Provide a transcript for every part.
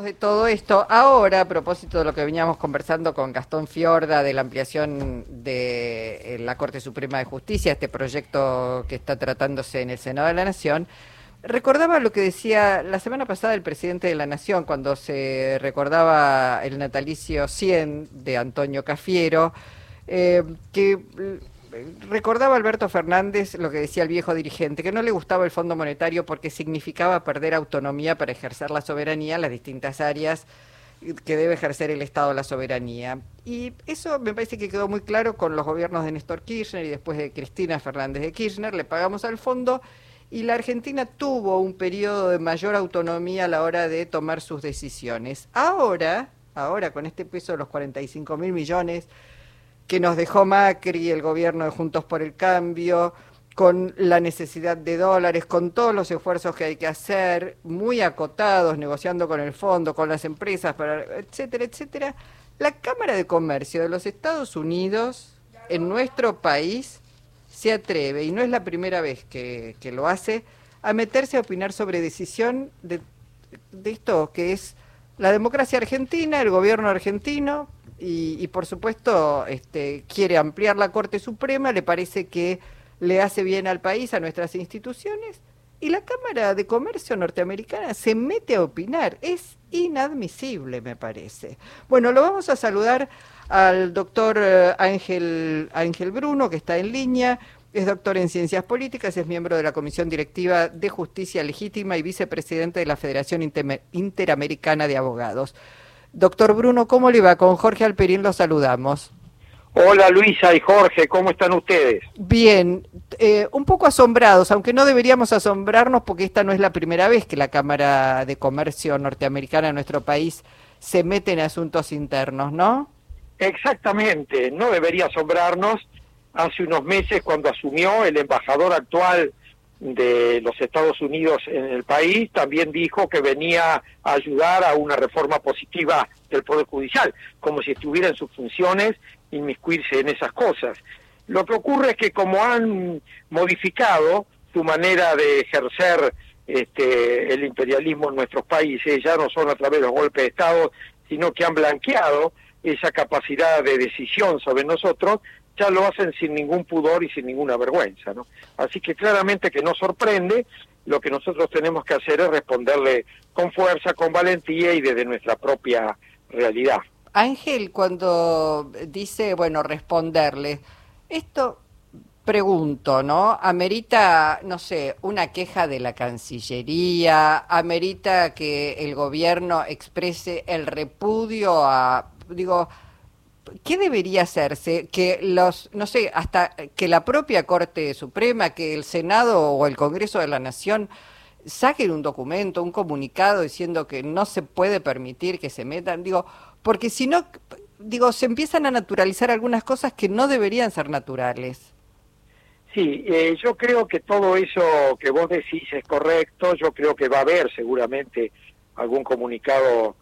De todo esto ahora a propósito de lo que veníamos conversando con Gastón Fiorda de la ampliación de eh, la Corte Suprema de Justicia, este proyecto que está tratándose en el Senado de la Nación. Recordaba lo que decía la semana pasada el presidente de la Nación cuando se recordaba el natalicio 100 de Antonio Cafiero, eh, que recordaba Alberto Fernández lo que decía el viejo dirigente, que no le gustaba el Fondo Monetario porque significaba perder autonomía para ejercer la soberanía en las distintas áreas que debe ejercer el Estado la soberanía. Y eso me parece que quedó muy claro con los gobiernos de Néstor Kirchner y después de Cristina Fernández de Kirchner, le pagamos al fondo y la Argentina tuvo un periodo de mayor autonomía a la hora de tomar sus decisiones. Ahora, ahora con este peso de los 45 mil millones, que nos dejó Macri, el gobierno de Juntos por el Cambio, con la necesidad de dólares, con todos los esfuerzos que hay que hacer, muy acotados, negociando con el fondo, con las empresas, etcétera, etcétera, la Cámara de Comercio de los Estados Unidos, en nuestro país, se atreve, y no es la primera vez que, lo hace, a meterse a opinar sobre decisión de, de esto que es la democracia argentina, el gobierno argentino, y, por supuesto este, quiere ampliar la Corte Suprema, le parece que le hace bien al país, a nuestras instituciones, y la Cámara de Comercio norteamericana se mete a opinar. Es inadmisible, me parece. Bueno, lo vamos a saludar al doctor eh, Ángel, Ángel Bruno, que está en línea. Es doctor en Ciencias Políticas, es miembro de la Comisión Directiva de Justicia Legítima y vicepresidente de la Federación Interamericana de Abogados. Doctor Bruno, ¿cómo le va? Con Jorge Alperín lo saludamos. Hola Luisa y Jorge, ¿cómo están ustedes? Bien, eh, un poco asombrados, aunque no deberíamos asombrarnos porque esta no es la primera vez que la Cámara de Comercio norteamericana en nuestro país se mete en asuntos internos, ¿no? Exactamente, no debería asombrarnos. Hace unos meses, cuando asumió el embajador actual de los Estados Unidos en el país, también dijo que venía a ayudar a una reforma positiva del Poder Judicial, como si estuviera en sus funciones inmiscuirse en esas cosas. Lo que ocurre es que como han modificado su manera de ejercer este, el imperialismo en nuestros países, ya no son a través de los golpes de Estado, sino que han blanqueado esa capacidad de decisión sobre nosotros, ya lo hacen sin ningún pudor y sin ninguna vergüenza. ¿no? Así que claramente que no sorprende, lo que nosotros tenemos que hacer es responderle con fuerza, con valentía y desde nuestra propia realidad. Ángel, cuando dice, bueno, responderle, esto pregunto, ¿no? Amerita, no sé, una queja de la Cancillería, amerita que el gobierno exprese el repudio a, digo, ¿qué debería hacerse? Que los, no sé, hasta que la propia Corte Suprema, que el Senado o el Congreso de la Nación saquen un documento, un comunicado diciendo que no se puede permitir que se metan, digo, porque si no, digo, se empiezan a naturalizar algunas cosas que no deberían ser naturales. Sí, eh, yo creo que todo eso que vos decís es correcto, yo creo que va a haber seguramente algún comunicado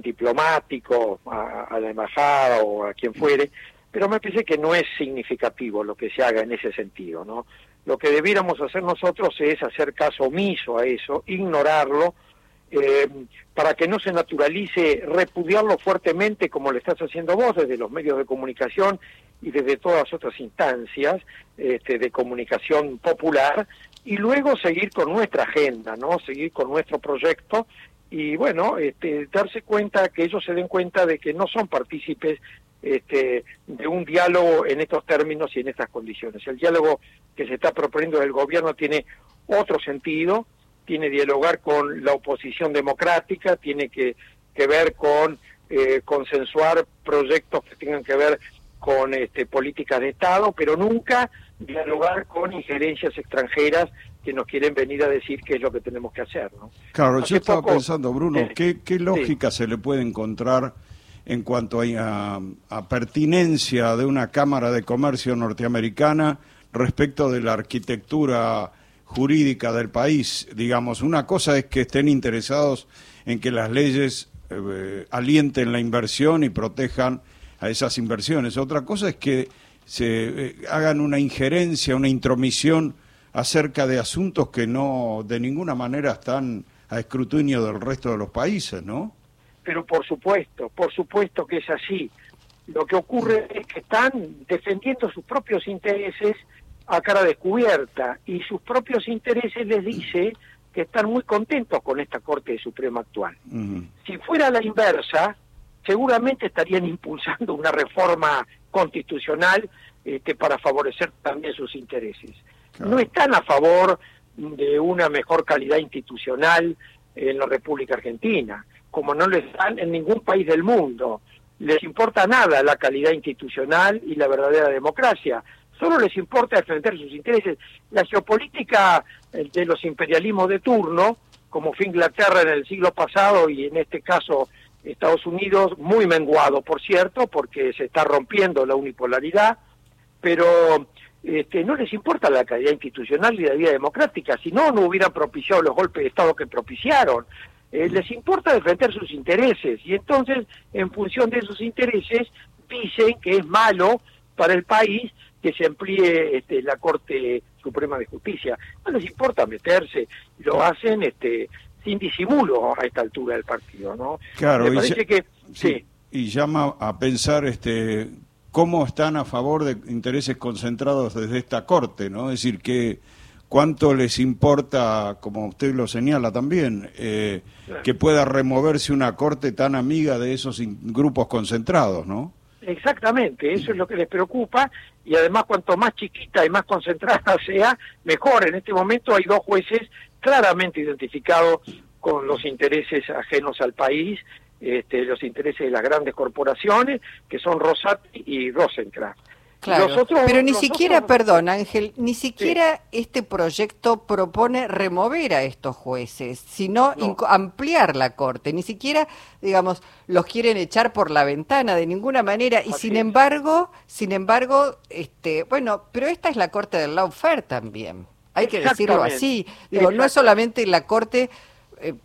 diplomático a, la embajada o a quien fuere, pero me parece que no es significativo lo que se haga en ese sentido, ¿no? Lo que debiéramos hacer nosotros es hacer caso omiso a eso, ignorarlo, eh, para que no se naturalice, repudiarlo fuertemente como lo estás haciendo vos desde los medios de comunicación y desde todas otras instancias este, de comunicación popular, y luego seguir con nuestra agenda, ¿no? Seguir con nuestro proyecto y bueno, este, darse cuenta, que ellos se den cuenta de que no son partícipes este, de un diálogo en estos términos y en estas condiciones. El diálogo que se está proponiendo del gobierno tiene otro sentido, tiene dialogar con la oposición democrática, tiene que, que ver con eh, consensuar proyectos que tengan que ver con este, políticas de Estado, pero nunca dialogar con injerencias extranjeras que nos quieren venir a decir qué es lo que tenemos que hacer. ¿no? Claro, yo estaba pensando, Bruno, ¿qué, lógica se le puede encontrar en cuanto a, a, pertinencia de una Cámara de Comercio norteamericana respecto de la arquitectura jurídica del país? Digamos, una cosa es que estén interesados en que las leyes eh, alienten la inversión y protejan a esas inversiones. Otra cosa es que se eh, hagan una injerencia, una intromisión acerca de asuntos que no de ninguna manera están a escrutinio del resto de los países, ¿no? pero por supuesto, por supuesto que es así. Lo que ocurre es que están defendiendo sus propios intereses a cara descubierta y sus propios intereses les dice que están muy contentos con esta Corte Suprema actual. Si fuera la inversa, seguramente estarían impulsando una reforma constitucional este, para favorecer también sus intereses. No están a favor de una mejor calidad institucional en la República Argentina, como no les dan en ningún país del mundo. Les importa nada la calidad institucional y la verdadera democracia. Solo les importa defender sus intereses. La geopolítica eh, de los imperialismos de turno, como fue Inglaterra en el siglo pasado y en este caso Estados Unidos, muy menguado, por cierto, porque se está rompiendo la unipolaridad, pero este, no les importa la calidad institucional y la vida democrática, si no, no hubieran propiciado los golpes de Estado que propiciaron. Eh, les importa defender sus intereses y entonces, en función de esos intereses, dicen que es malo para el país que se amplíe este, la Corte Suprema de Justicia. No les importa meterse, lo hacen este, sin disimulo a esta altura del partido, ¿no? Claro, y, que, sí. y llama a pensar este cómo están a favor de intereses concentrados desde esta Corte, ¿no? Es decir, que cuánto les importa, como usted lo señala también, eh, que pueda removerse una Corte tan amiga de esos grupos concentrados, ¿no? Exactamente, eso es lo que les preocupa y además cuanto más chiquita y más concentrada sea, mejor. En este momento hay dos jueces claramente identificados con los intereses ajenos al país este, los intereses de las grandes corporaciones, que son Rosati y Rosenkrantz. Claro, pero ni siquiera, perdón Ángel, ni siquiera este proyecto propone remover a estos jueces, sino ampliar la corte, ni siquiera, digamos, los quieren echar por la ventana de ninguna manera. Y sin embargo, sin embargo, este, bueno, pero esta es la corte del lawfare también, hay que decirlo así, digo, no es solamente la corte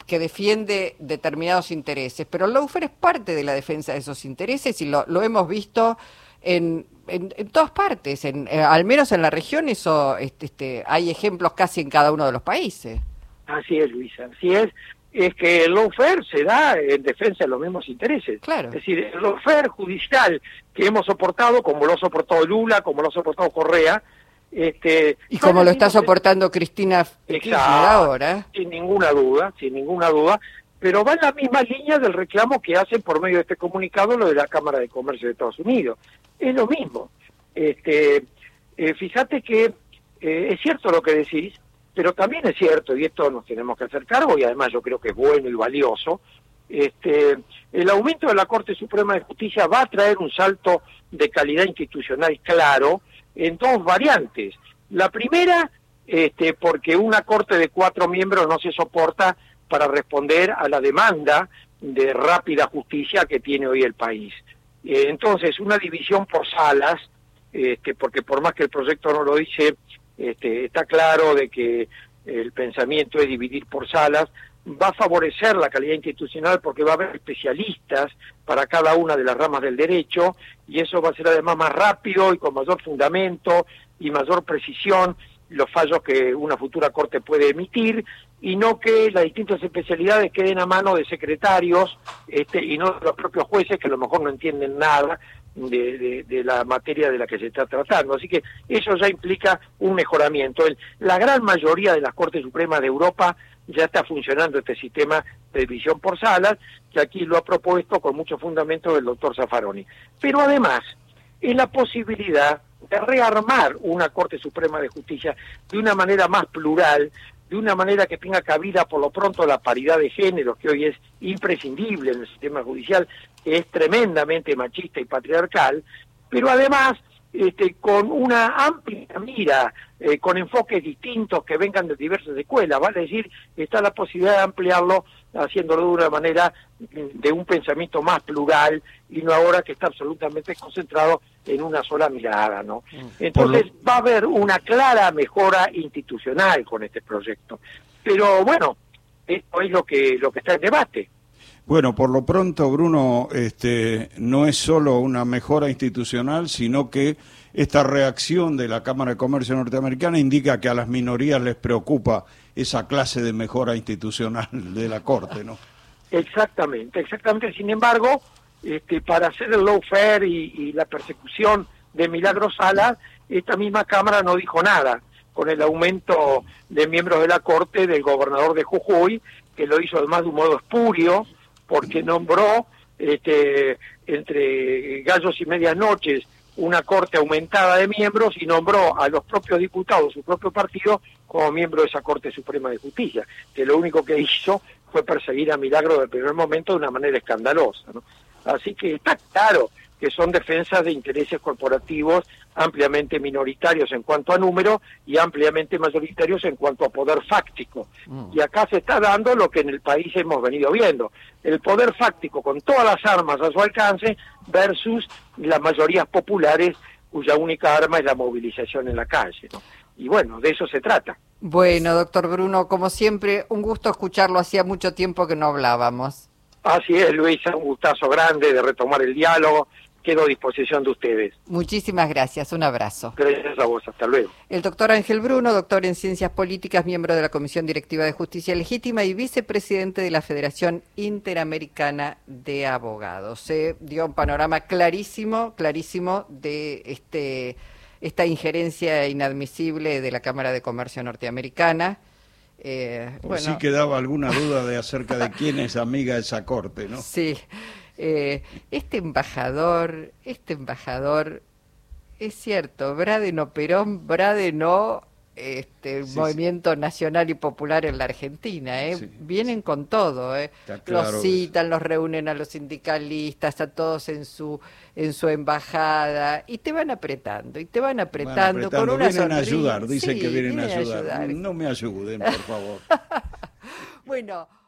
que defiende determinados intereses, pero Laufer es parte de la defensa de esos intereses y lo, lo hemos visto en, en, todas partes, en, eh, al menos en la región eso este, este, hay ejemplos casi en cada uno de los países. Así es, Luisa, así es. Es que el lawfare se da en defensa de los mismos intereses. Claro. Es decir, el lawfare judicial que hemos soportado, como lo ha soportado Lula, como lo ha soportado Correa, este, y como lo está soportando Cristina Kirchner ahora. Sin ninguna duda, sin ninguna duda, pero va en la misma línea del reclamo que hacen por medio de este comunicado lo de la Cámara de Comercio de Estados Unidos. Es lo mismo. Este, eh, fíjate que eh, es cierto lo que decís, pero también es cierto, y esto nos tenemos que hacer cargo, y además yo creo que es bueno y valioso, este, el aumento de la Corte Suprema de Justicia va a traer un salto de calidad institucional claro, en dos variantes. La primera, este, porque una corte de cuatro miembros no se soporta para responder a la demanda de rápida justicia que tiene hoy el país. Eh, entonces, una división por salas, este, porque por más que el proyecto no lo dice, este, está claro de que el pensamiento es dividir por salas, va a favorecer la calidad institucional porque va a haber especialistas para cada una de las ramas del derecho y eso va a ser además más rápido y con mayor fundamento y mayor precisión los fallos que una futura corte puede emitir y no que las distintas especialidades queden a mano de secretarios este, y no de los propios jueces que a lo mejor no entienden nada de, de, la materia de la que se está tratando. Así que eso ya implica un mejoramiento. la gran mayoría de las Cortes Supremas de Europa ya está funcionando este sistema de división por salas, que aquí lo ha propuesto con mucho fundamento el doctor Zaffaroni. Pero además, es la posibilidad de rearmar una Corte Suprema de Justicia de una manera más plural, de una manera que tenga cabida por lo pronto la paridad de género, que hoy es imprescindible en el sistema judicial, que es tremendamente machista y patriarcal, pero además este, con una amplia mira, eh, con enfoques distintos que vengan de diversas escuelas, vale decir, está la posibilidad de ampliarlo haciéndolo de una manera de un pensamiento más plural y no ahora que está absolutamente concentrado en una sola mirada, ¿no? Mm. Entonces va a haber una clara mejora institucional con este proyecto. Pero bueno, esto es lo que lo que está en debate. Bueno, por lo pronto, Bruno, este, no es solo una mejora institucional, sino que esta reacción de la Cámara de Comercio norteamericana indica que a las minorías les preocupa esa clase de mejora institucional de la Corte, ¿no? Exactamente, exactamente. Sin embargo, este, para hacer el lawfare y, y la persecución de Milagro Sala, esta misma Cámara no dijo nada con el aumento de miembros de la Corte del gobernador de Jujuy, que lo hizo además de un modo espurio, porque nombró este, entre gallos y medias noches una corte aumentada de miembros y nombró a los propios diputados, su propio partido, como miembro de esa Corte Suprema de Justicia, que lo único que hizo fue perseguir a Milagro del primer momento de una manera escandalosa. ¿no? Así que está claro que son defensas de intereses corporativos ampliamente minoritarios en cuanto a número y ampliamente mayoritarios en cuanto a poder fáctico. Mm. Y acá se está dando lo que en el país hemos venido viendo, el poder fáctico con todas las armas a su alcance versus las mayorías populares cuya única arma es la movilización en la calle. Y bueno, de eso se trata. Bueno, doctor Bruno, como siempre, un gusto escucharlo. Hacía mucho tiempo que no hablábamos. Así es, Luisa, un gustazo grande de retomar el diálogo quedo a disposición de ustedes. Muchísimas gracias, un abrazo. Gracias a vos, hasta luego. El doctor Ángel Bruno, doctor en Ciencias Políticas, miembro de la Comisión Directiva de Justicia Legítima y vicepresidente de la Federación Interamericana de Abogados. Se dio un panorama clarísimo, clarísimo de este esta injerencia inadmisible de la Cámara de Comercio norteamericana. Eh, pues sí quedaba alguna duda de acerca de quién es amiga de esa corte, ¿no? Sí. Eh, este embajador, este embajador, es cierto, Brade no Perón, Brade no este movimiento nacional y popular en la Argentina, ¿eh? vienen con todo, ¿eh? los citan, los reúnen a los sindicalistas, a todos en su en su embajada y te van apretando y te van apretando, con una vienen a ayudar, dicen que vienen, a ayudar. No me ayuden, por favor. bueno.